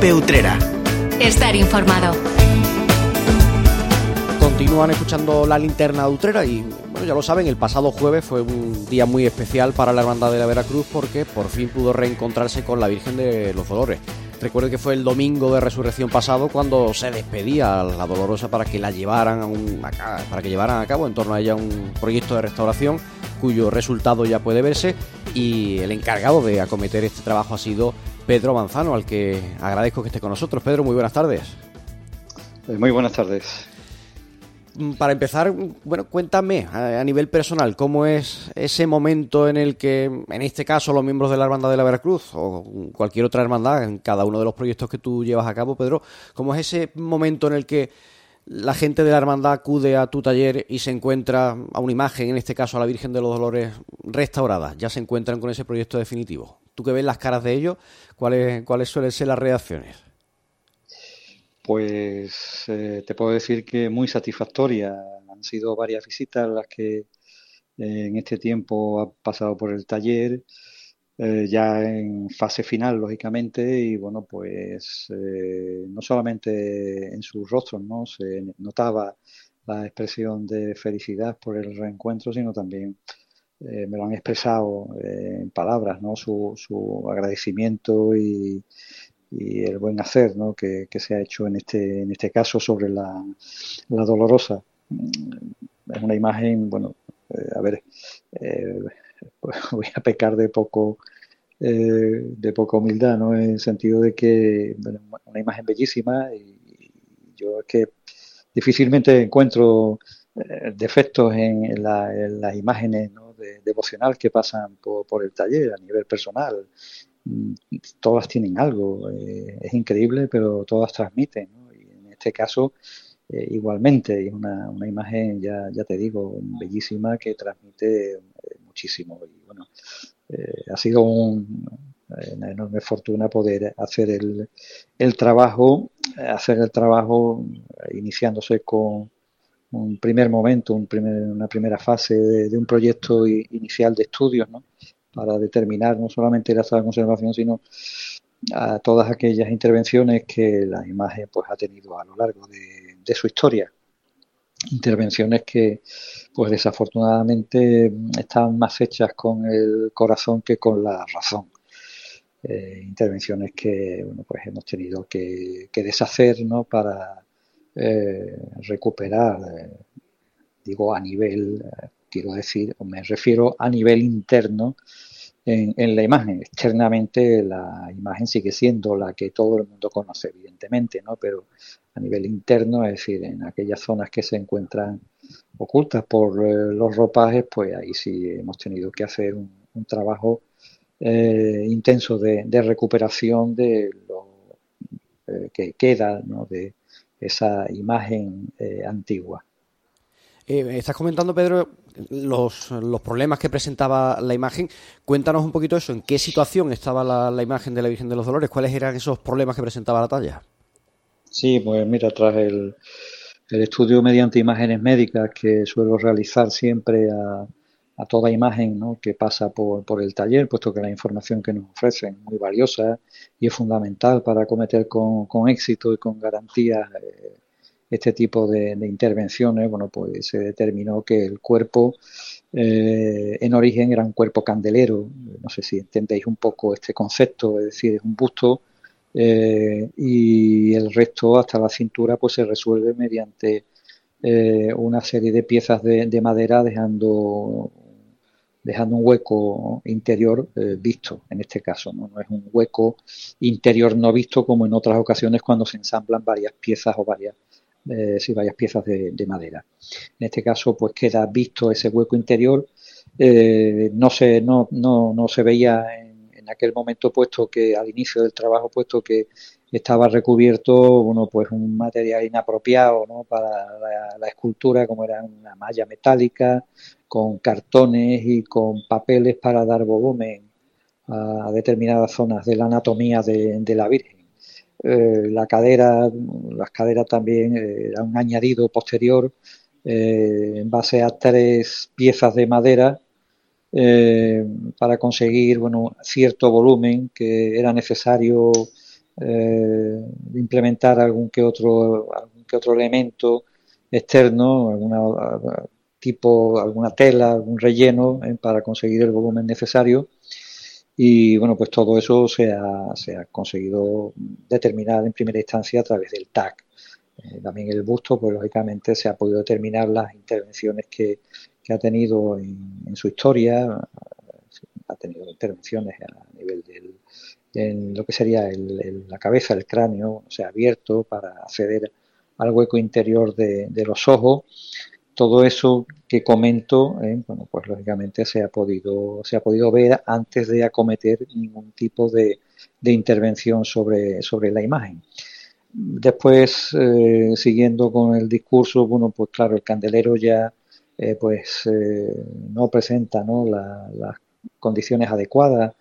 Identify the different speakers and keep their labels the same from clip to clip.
Speaker 1: Cope Utrera.
Speaker 2: Estar informado.
Speaker 3: Continúan escuchando la linterna de Utrera y bueno, ya lo saben, el pasado jueves fue un día muy especial para la Hermandad de la Veracruz porque por fin pudo reencontrarse con la Virgen de los Dolores. Recuerden que fue el domingo de resurrección pasado cuando se despedía a la Dolorosa para que la llevaran a, un, para que llevaran a cabo en torno a ella un proyecto de restauración cuyo resultado ya puede verse y el encargado de acometer este trabajo ha sido Pedro Manzano, al que agradezco que esté con nosotros. Pedro, muy buenas tardes.
Speaker 4: Eh, muy buenas tardes.
Speaker 3: Mm, para empezar, bueno, cuéntame a, nivel personal, ¿cómo es ese momento en el que, en este caso, los miembros de la Hermandad de la Veracruz o cualquier otra hermandad, en cada uno de los proyectos que tú llevas a cabo, Pedro, cómo es ese momento en el que la gente de la hermandad acude a tu taller y se encuentra a una imagen, en este caso a la Virgen de los Dolores restaurada, ya se encuentran con ese proyecto definitivo? Tú que ves las caras de ellos, ¿cuáles, cuáles suelen ser las reacciones?
Speaker 4: Pues eh, te puedo decir que muy satisfactoria. Han sido varias visitas las que eh, en este tiempo ha pasado por el taller, eh, ya en fase final, lógicamente, y bueno, pues no solamente en sus rostros, ¿no? Se notaba la expresión de felicidad por el reencuentro, sino también me lo han expresado en palabras, ¿no? Su, su agradecimiento y, y el buen hacer ¿no? que, se ha hecho en este, en este caso sobre la, la dolorosa. Mm, es una imagen, bueno, eh, a ver, eh, voy a pecar de poco eh, de poca humildad, ¿no? En el sentido de que una imagen bellísima y, yo es que difícilmente encuentro defectos en, las imágenes ¿no? De, devocional que pasan por, por, el taller a nivel personal Mm, todas tienen algo, eh, es increíble, pero todas transmiten. Y en este caso, eh, igualmente, es una, una imagen, ya, ya te digo, bellísima que transmite eh, muchísimo. Y bueno, ha sido una enorme fortuna poder hacer el, el trabajo, hacer el trabajo iniciándose con un primer momento, un primer, una primera fase de, un proyecto inicial de estudios, ¿no? para determinar no solamente la sala de conservación, sino a todas aquellas intervenciones que la imagen pues ha tenido a lo largo de, su historia. Intervenciones que pues desafortunadamente están más hechas con el corazón que con la razón. Eh, intervenciones que bueno, pues hemos tenido que, deshacer ¿no? para eh, recuperar, eh, digo a nivel quiero decir, me refiero a nivel interno en, la imagen. Externamente la imagen sigue siendo la que todo el mundo conoce, evidentemente, ¿no? Pero a nivel interno, es decir, en aquellas zonas que se encuentran ocultas por eh, los ropajes, pues ahí sí hemos tenido que hacer un, trabajo eh, intenso de, recuperación de lo eh, que queda ¿no? de esa imagen antigua.
Speaker 3: estás comentando, Pedro, los, los, problemas que presentaba la imagen. Cuéntanos un poquito eso, en qué situación estaba la, imagen de la Virgen de los Dolores, cuáles eran esos problemas que presentaba la talla.
Speaker 4: Sí, pues mira, tras el, el estudio mediante imágenes médicas que suelo realizar siempre a, a toda imagen que pasa por, por, el taller, puesto que la información que nos ofrecen es muy valiosa y es fundamental para acometer con, con éxito y con garantía eh, este tipo de, intervenciones, bueno, pues se determinó que el cuerpo eh, en origen era un cuerpo candelero, no sé si entendéis un poco este concepto, es decir, es un busto eh, y el resto hasta la cintura pues se resuelve mediante eh, una serie de piezas de, madera dejando dejando un hueco interior visto en este caso ¿no? no es un hueco interior no visto como en otras ocasiones cuando se ensamblan varias piezas o varias eh, si varias piezas de, madera. En este caso, pues queda visto ese hueco interior. Eh, no, se, no, no, no se veía en, aquel momento, puesto que al inicio del trabajo, puesto que estaba recubierto, bueno, pues un material inapropiado ¿no? para la, escultura, como era una malla metálica, con cartones y con papeles para dar volumen a determinadas zonas de la anatomía de la Virgen. Eh, la cadera, las caderas también eh, era un añadido posterior eh, en base a tres piezas de madera para conseguir bueno, cierto volumen que era necesario eh, implementar algún que otro, algún que otro elemento externo, alguna tipo, alguna tela, algún relleno eh, para conseguir el volumen necesario. Y bueno, pues todo eso se ha, se ha conseguido determinar en primera instancia a través del TAC. Eh, también el busto, pues lógicamente se ha podido determinar las intervenciones que, que ha tenido en, su historia. Ha tenido intervenciones a nivel del en lo que sería el, la cabeza, el cráneo, o sea, abierto para acceder al hueco interior de, de los ojos todo eso que comento, eh, bueno, pues lógicamente se ha podido, se ha podido ver antes de acometer ningún tipo de, intervención sobre, sobre la imagen. Después, eh, siguiendo con el discurso, bueno, pues claro, el candelero ya eh, pues no presenta ¿no? las condiciones adecuadas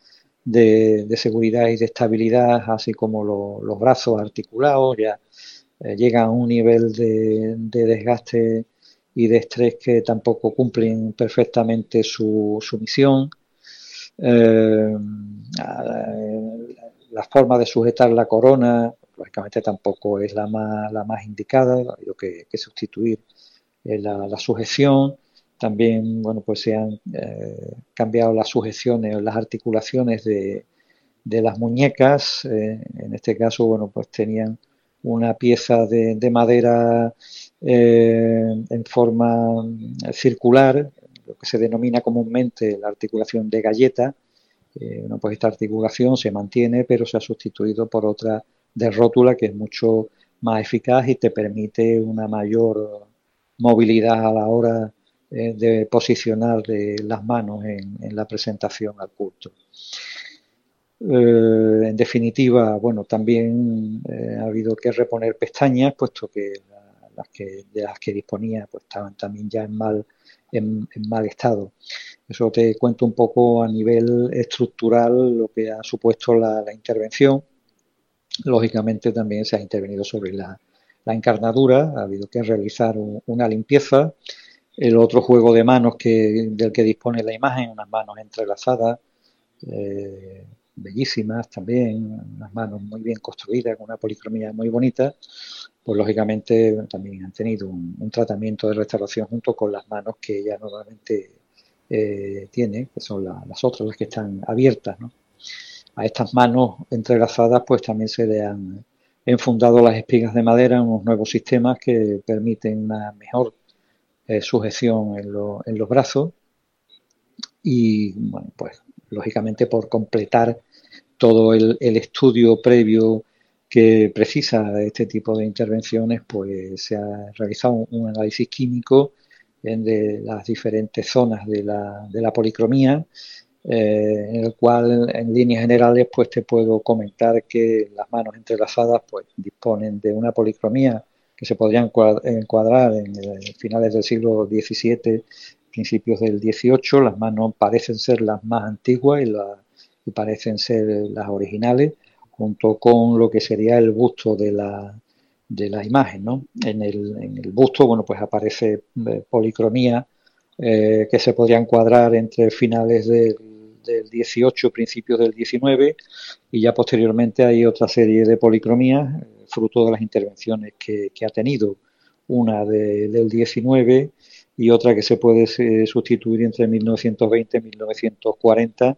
Speaker 4: de, seguridad y de estabilidad, así como los brazos articulados, ya llega a un nivel de, de desgaste y de estrés que tampoco cumplen perfectamente su, su misión. Eh, la forma de sujetar la corona, lógicamente tampoco es la más, la más indicada, ha que, que sustituir eh, la, la, sujeción. También, bueno, pues se han eh, cambiado las sujeciones, las articulaciones de, de las muñecas. en este caso, bueno, pues tenían una pieza de madera eh, en forma circular, lo que se denomina comúnmente la articulación de galleta. Eh, pues esta articulación se mantiene, pero se ha sustituido por otra de rótula que es mucho más eficaz y te permite una mayor movilidad a la hora eh, de posicionar las manos en, la presentación al culto. en definitiva, bueno, también ha habido que reponer pestañas, puesto que de las que disponía pues estaban también ya en mal, en, mal estado. Eso te cuento un poco a nivel estructural lo que ha supuesto la, intervención. Lógicamente también se ha intervenido sobre la, encarnadura, ha habido que realizar una limpieza. El otro juego de manos que, del que dispone la imagen, unas manos entrelazadas, eh, bellísimas también, unas manos muy bien construidas, con una policromía muy bonita, pues lógicamente también han tenido un, tratamiento de restauración junto con las manos que ella normalmente eh, tiene, que son las otras, las que están abiertas. ¿no? A estas manos entrelazadas pues también se le han enfundado las espigas de madera unos nuevos sistemas que permiten una mejor eh, sujeción en, los brazos y bueno pues lógicamente por completar todo el estudio previo que precisa este tipo de intervenciones, pues se ha realizado un, análisis químico de las diferentes zonas de la, de la policromía, eh, en el cual en líneas generales pues te puedo comentar que las manos entrelazadas pues disponen de una policromía que se podría encuadrar en finales del siglo XVII, principios del XVIII. Las manos parecen ser las más antiguas y, y parecen ser las originales junto con lo que sería el busto de la, de la imagen. ¿no? En, el, en el busto bueno, pues aparece eh, policromía eh, que se podría encuadrar entre finales del, del 18, principios del 19 y ya posteriormente hay otra serie de policromías, eh, fruto de las intervenciones que, que ha tenido, una de, del 19 y otra que se puede sustituir entre 1920 y 1940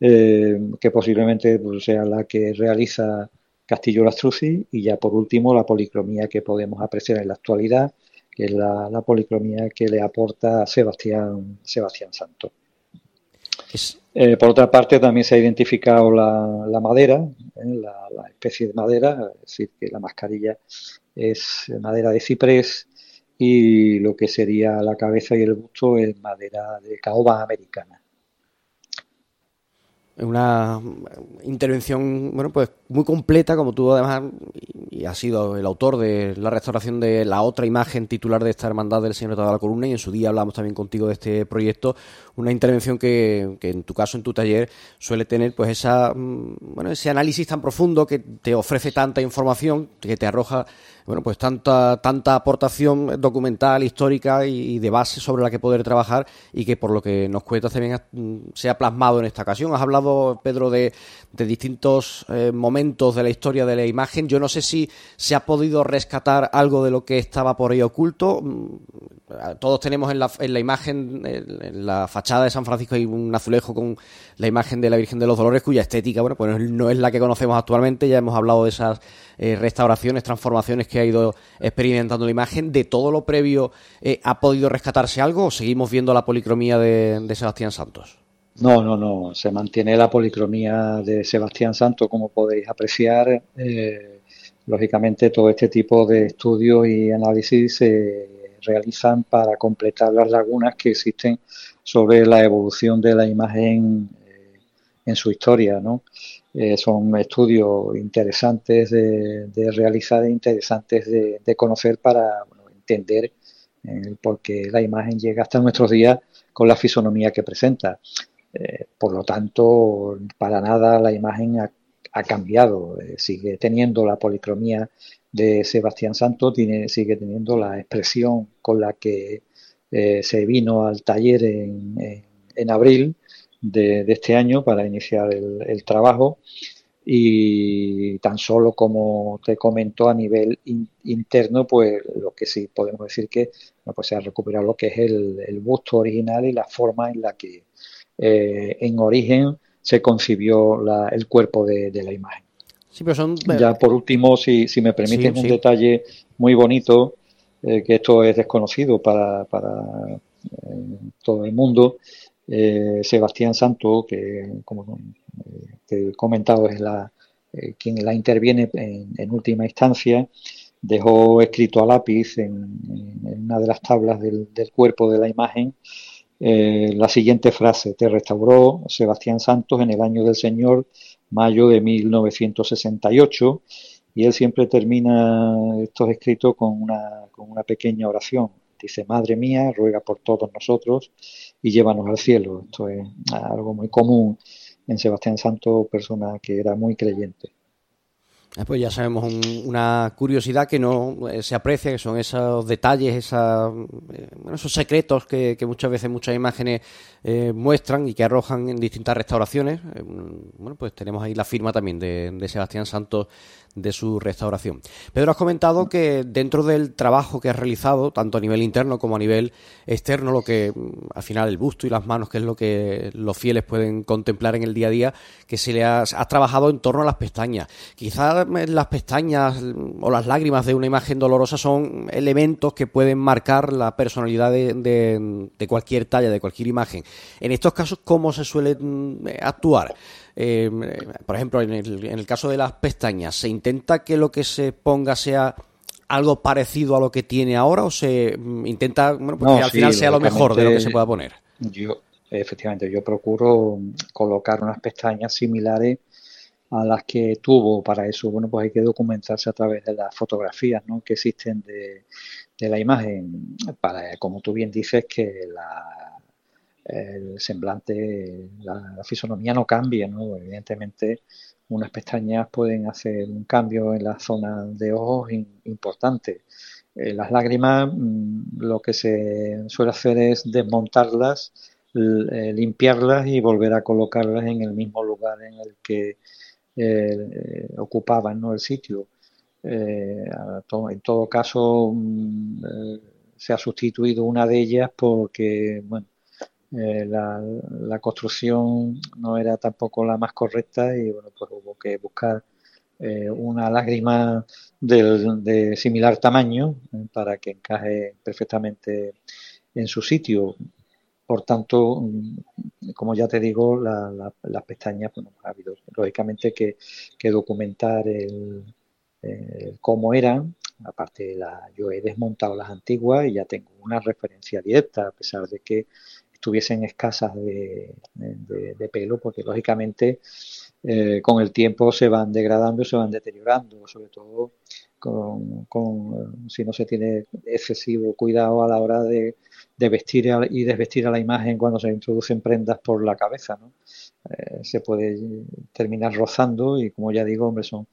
Speaker 4: eh, que posiblemente pues, sea la que realiza Castillo Lastruzzi y ya por último la policromía que podemos apreciar en la actualidad, que es la, policromía que le aporta Sebastián, Sebastián Santo. Eh, por otra parte, también se ha identificado la, madera, ¿eh? la, la, especie de madera, es decir, que la mascarilla es madera de ciprés y lo que sería la cabeza y el busto es madera de caoba americana
Speaker 3: una intervención bueno pues muy completa como tú además y, has sido el autor de la restauración de la otra imagen titular de esta hermandad del Señor de la Columna y en su día hablamos también contigo de este proyecto una intervención que, que en tu caso en tu taller suele tener pues esa mm, bueno ese análisis tan profundo que te ofrece tanta información que te arroja bueno, pues tanta, tanta aportación documental, histórica y, de base sobre la que poder trabajar y que por lo que nos cuentas también se ha plasmado en esta ocasión. Has hablado Pedro, de, distintos eh, momentos de la historia de la imagen. Yo no sé si se ha podido rescatar algo de lo que estaba por ahí oculto. Mm, todos tenemos en la, en la imagen, en la fachada de San Francisco, hay un azulejo con la imagen de la Virgen de los Dolores, cuya estética, bueno, pues no es la que conocemos actualmente. Ya hemos hablado de esas eh, restauraciones, transformaciones que ha ido experimentando la imagen. ¿De todo lo previo eh, ha podido rescatarse algo o seguimos viendo la policromía de, Sebastián Santos?
Speaker 4: No, no, no. Se mantiene la policromía de Sebastián Santos, como podéis apreciar. Eh, lógicamente, todo este tipo de estudios y análisis se realizan para completar las lagunas que existen sobre la evolución de la imagen en su historia, ¿no? Eh, son estudios interesantes de, realizar e interesantes de, conocer para entender eh, por qué la imagen llega hasta nuestros días con la fisonomía que presenta. Eh, por lo tanto, para nada la imagen ha, cambiado, sigue teniendo la policromía de Sebastián Santos, tiene, sigue teniendo la expresión con la que se vino al taller en abril de, este año para iniciar el, trabajo. Y tan solo como te comento a nivel interno pues lo que sí podemos decir que pues se ha recuperado lo que es el, busto original y la forma en la que eh, en origen se concibió el cuerpo de, la imagen. Ya por último si, si me permiten un detalle muy bonito eh, que esto es desconocido para, para eh, todo el mundo eh, Sebastián Santo, que como he comentado es la, eh, quien la interviene en, última instancia, dejó escrito a lápiz en, una de las tablas del, cuerpo de la imagen eh, la siguiente frase, te restauró Sebastián Santos en el año del Señor, mayo de 1968, y él siempre termina estos escritos con una, con una pequeña oración. Dice, Madre mía, ruega por todos nosotros y llévanos al cielo. Esto es algo muy común en Sebastián Santo, persona que era muy creyente.
Speaker 3: Ah, pues ya sabemos una curiosidad que no eh, se aprecia, que son esos detalles, esa, eh, esos secretos que, muchas veces muchas imágenes eh, muestran y que arrojan en distintas restauraciones. bueno, pues tenemos ahí la firma también de, de Sebastián Santos de su restauración. Pedro, has comentado que dentro del trabajo que has realizado, tanto a nivel interno como a nivel externo, lo que mm, al final el busto y las manos, que es lo que los fieles pueden contemplar en el día a día, que se le has, trabajado en torno a las pestañas. Quizás eh, las pestañas mm, o las lágrimas de una imagen dolorosa son elementos que pueden marcar la personalidad de, de cualquier talla, de cualquier imagen. En estos casos, ¿cómo se suele mm, actuar? Eh, por ejemplo, en el, caso de las pestañas, ¿se intenta que lo que se ponga sea algo parecido a lo que tiene ahora o se mm, intenta bueno, pues que al final sea lo mejor de lo que se pueda poner?
Speaker 4: Yo, efectivamente, yo procuro colocar unas pestañas similares a las que tuvo. Para eso, bueno, pues hay que documentarse a través de las fotografías ¿no? que existen de, de la imagen. Para, como tú bien dices, que la el semblante, la, fisonomía no cambia, ¿no? Evidentemente, unas pestañas pueden hacer un cambio en la zona de ojos importante. Eh, las lágrimas, mm, lo que se suele hacer es desmontarlas, eh, limpiarlas y volver a colocarlas en el mismo lugar en el que eh, ocupaban ¿no? el sitio. en todo caso, mm, se ha sustituido una de ellas porque, bueno, eh, la, construcción no era tampoco la más correcta y bueno, pues hubo que buscar eh, una lágrima de similar tamaño eh, para que encaje perfectamente en su sitio. Por tanto, mm, como ya te digo, las pestañas, bueno, ha habido lógicamente que, documentar el, cómo eran. Aparte, la, yo he desmontado las antiguas y ya tengo una referencia directa, a pesar de que estuviesen escasas de, pelo, porque lógicamente eh, con el tiempo se van degradando, se van deteriorando, sobre todo con, si no se tiene excesivo cuidado a la hora de, vestir y desvestir a la imagen cuando se introducen prendas por la cabeza. Eh, se puede terminar rozando y como ya digo, hombre, son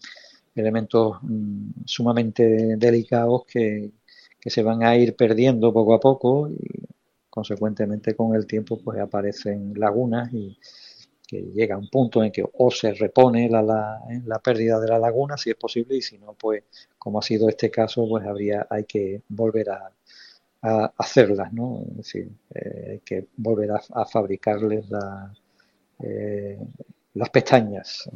Speaker 4: elementos mm, sumamente delicados que, que se van a ir perdiendo poco a poco y consecuentemente con el tiempo pues aparecen lagunas y, que llega un punto en que o se repone la, la, la, pérdida de la laguna, si es posible, y si no, pues como ha sido este caso, pues habría, hay que volver a, hacerlas, ¿no? Es decir, eh, hay que volver a, a fabricarles la, eh, las pestañas.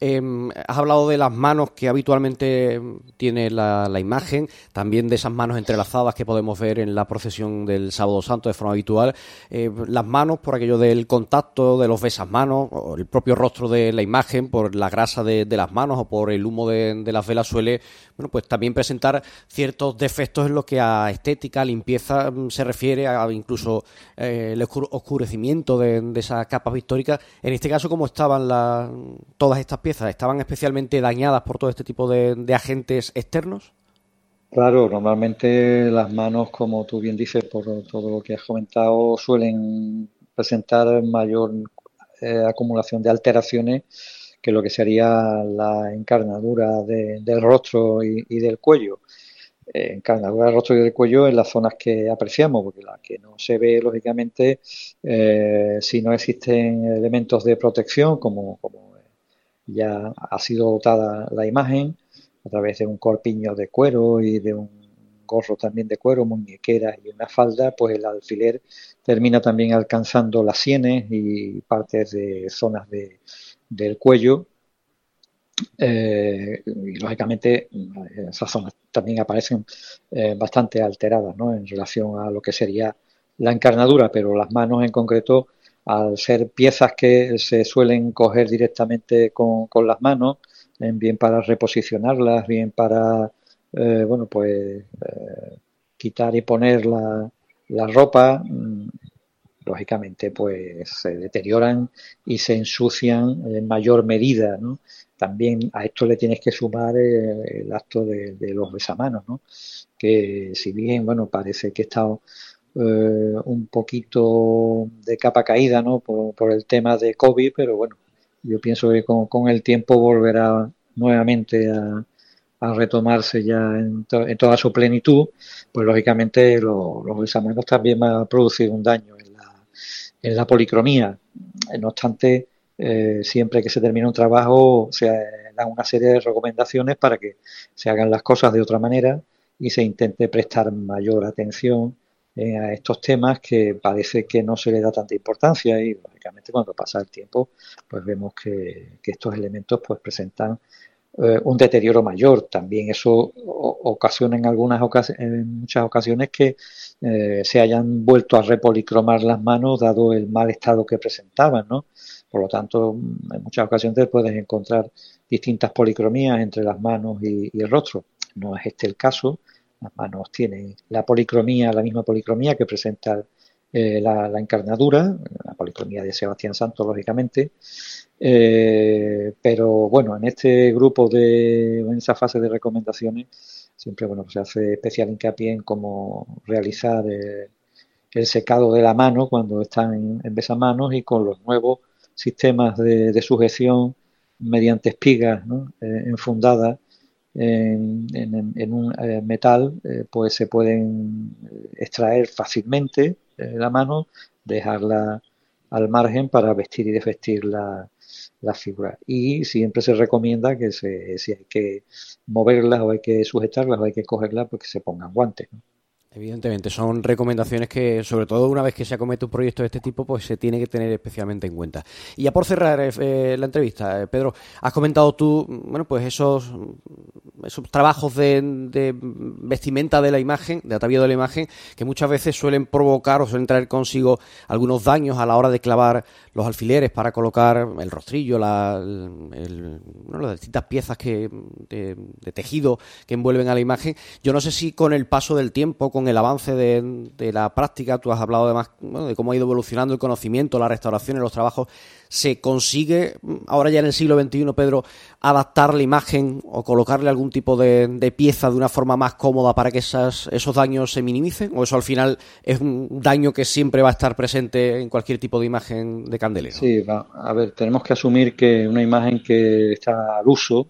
Speaker 3: Eh, has hablado de las manos que habitualmente tiene la, imagen, también de esas manos entrelazadas que podemos ver en la procesión del Sábado Santo de forma habitual. Eh, las manos, por aquello del contacto de los besas manos, o el propio rostro de la imagen, por la grasa de, las manos o por el humo de, las velas, suele bueno, pues también presentar ciertos defectos en lo que a estética, limpieza mm, se refiere, a incluso eh, el oscurecimiento de, esas capas históricas. En este caso, como estaban las todas estas piezas estaban especialmente dañadas por todo este tipo de, agentes externos?
Speaker 4: Claro, normalmente las manos, como tú bien dices, por todo lo que has comentado, suelen presentar mayor eh, acumulación de alteraciones que lo que sería la encarnadura del rostro y, del cuello. Eh, encarnadura del rostro y del cuello en las zonas que apreciamos, porque la que no se ve, lógicamente, eh, si no existen elementos de protección, como ya ha sido dotada la imagen a través de un corpiño de cuero y de un gorro también de cuero, muñequera y una falda, pues el alfiler termina también alcanzando las sienes y partes de zonas de, del cuello. Eh, y lógicamente esas zonas también aparecen eh, bastante alteradas ¿no? en relación a lo que sería la encarnadura, pero las manos en concreto al ser piezas que se suelen coger directamente con, las manos, bien para reposicionarlas, bien para, eh, bueno, pues eh, quitar y poner la, la ropa, mm, lógicamente, pues se deterioran y se ensucian en mayor medida, ¿no? También a esto le tienes que sumar eh, el, acto de, de, los besamanos, ¿no? Que si bien, bueno, parece que está eh, un poquito de capa caída ¿no? Por, el tema de COVID, pero bueno, yo pienso que con, el tiempo volverá nuevamente a, retomarse ya en, toda su plenitud, pues lógicamente los exámenes también van a producir un daño en la, en la policromía. No obstante, eh, siempre que se termina un trabajo se dan una serie de recomendaciones para que se hagan las cosas de otra manera y se intente prestar mayor atención eh, a estos temas que parece que no se le da tanta importancia y lógicamente cuando pasa el tiempo pues vemos que, estos elementos pues presentan eh, un deterioro mayor. También eso ocasiona en algunas en muchas ocasiones que eh, se hayan vuelto a repolicromar las manos dado el mal estado que presentaban, ¿no? Por lo tanto, en muchas ocasiones puedes encontrar distintas policromías entre las manos y el rostro. No es este el caso, las manos tienen la policromía, la misma policromía que presenta eh, la, encarnadura, la policromía de Sebastián Santos, lógicamente. Eh, pero bueno, en este grupo de, en esa fase de recomendaciones, siempre bueno, se hace especial hincapié en cómo realizar eh, el secado de la mano cuando están en, en besamanos y con los nuevos sistemas de, sujeción mediante espigas ¿no? enfundadas en, un eh, metal, eh, pues se pueden eh, extraer fácilmente la mano, dejarla al margen para vestir y desvestir la, la figura. Y siempre se recomienda que se, si hay que moverlas o hay que sujetarlas o hay que cogerlas, pues que se pongan guantes.
Speaker 3: Evidentemente, son recomendaciones que, sobre todo una vez que se acomete un proyecto de este tipo, pues se tiene que tener especialmente en cuenta. Y ya por cerrar eh, la entrevista, eh, Pedro, has comentado tú, bueno, pues esos, esos trabajos de, vestimenta de la imagen, de atavío de la imagen, que muchas veces suelen provocar o suelen traer consigo algunos daños a la hora de clavar los alfileres para colocar el rostrillo, la, las distintas piezas que, de, de tejido que envuelven a la imagen. Yo no sé si con el paso del tiempo, con el avance de, la práctica, tú has hablado además de cómo ha ido evolucionando el conocimiento, la restauración y los trabajos, ¿se consigue ahora ya en el siglo XXI, Pedro, adaptar la imagen o colocarle algún tipo de, pieza de una forma más cómoda para que esas, esos daños se minimicen? ¿O eso al final es un daño que siempre va a estar presente en cualquier tipo de imagen de candelero?
Speaker 4: Sí, a ver, tenemos que asumir que una imagen que está al uso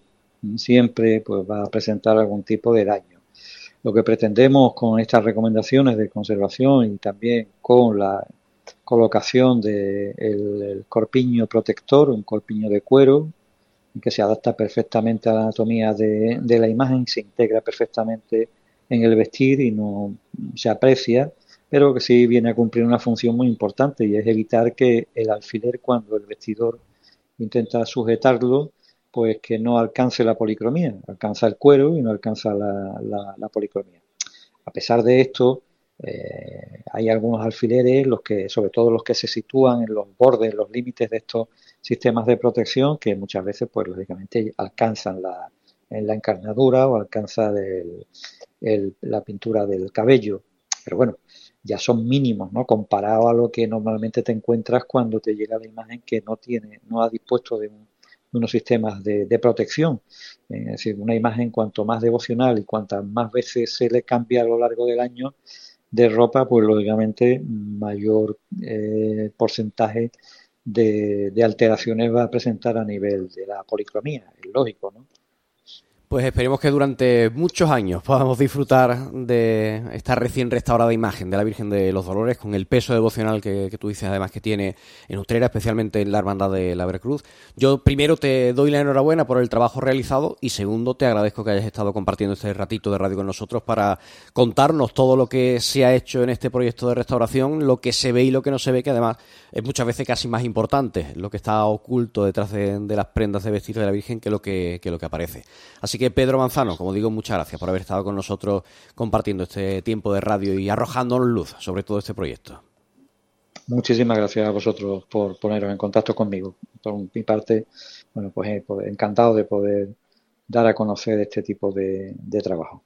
Speaker 4: siempre pues, va a presentar algún tipo de daño lo que pretendemos con estas recomendaciones de conservación y también con la colocación del de corpiño protector, un corpiño de cuero, que se adapta perfectamente a la anatomía de, de la imagen, se integra perfectamente en el vestir y no se aprecia, pero que sí viene a cumplir una función muy importante y es evitar que el alfiler cuando el vestidor intenta sujetarlo, pues que no alcance la policromía, alcanza el cuero y no alcanza la, policromía. A pesar de esto, eh, hay algunos alfileres, los que, sobre todo los que se sitúan en los bordes, los límites de estos sistemas de protección, que muchas veces, pues lógicamente, alcanzan la, en la encarnadura o alcanza la pintura del cabello. Pero bueno, ya son mínimos, ¿no? Comparado a lo que normalmente te encuentras cuando te llega la imagen que no tiene, no ha dispuesto de, unos sistemas de, de protección. Es decir, una imagen cuanto más devocional y cuantas más veces se le cambia a lo largo del año, de ropa, pues lógicamente mayor eh, porcentaje de, de, alteraciones va a presentar a nivel de la policromía, es lógico, ¿no?
Speaker 3: Pues esperemos que durante muchos años podamos disfrutar de esta recién restaurada imagen de la Virgen de los Dolores con el peso devocional que, tú dices además que tiene en Utrera, especialmente en la Hermandad de la Veracruz. Yo primero te doy la enhorabuena por el trabajo realizado y segundo te agradezco que hayas estado compartiendo este ratito de radio con nosotros para contarnos todo lo que se ha hecho en este proyecto de restauración, lo que se ve y lo que no se ve, que además es muchas veces casi más importante lo que está oculto detrás de, las prendas de vestir de la Virgen que lo que, que lo que aparece. Así Así que Pedro Manzano, como digo, muchas gracias por haber estado con nosotros compartiendo este tiempo de radio y arrojándonos luz sobre todo este proyecto.
Speaker 4: Muchísimas gracias a vosotros por poneros en contacto conmigo. Por mi parte, bueno, pues, eh, pues encantado de poder dar a conocer este tipo de trabajo.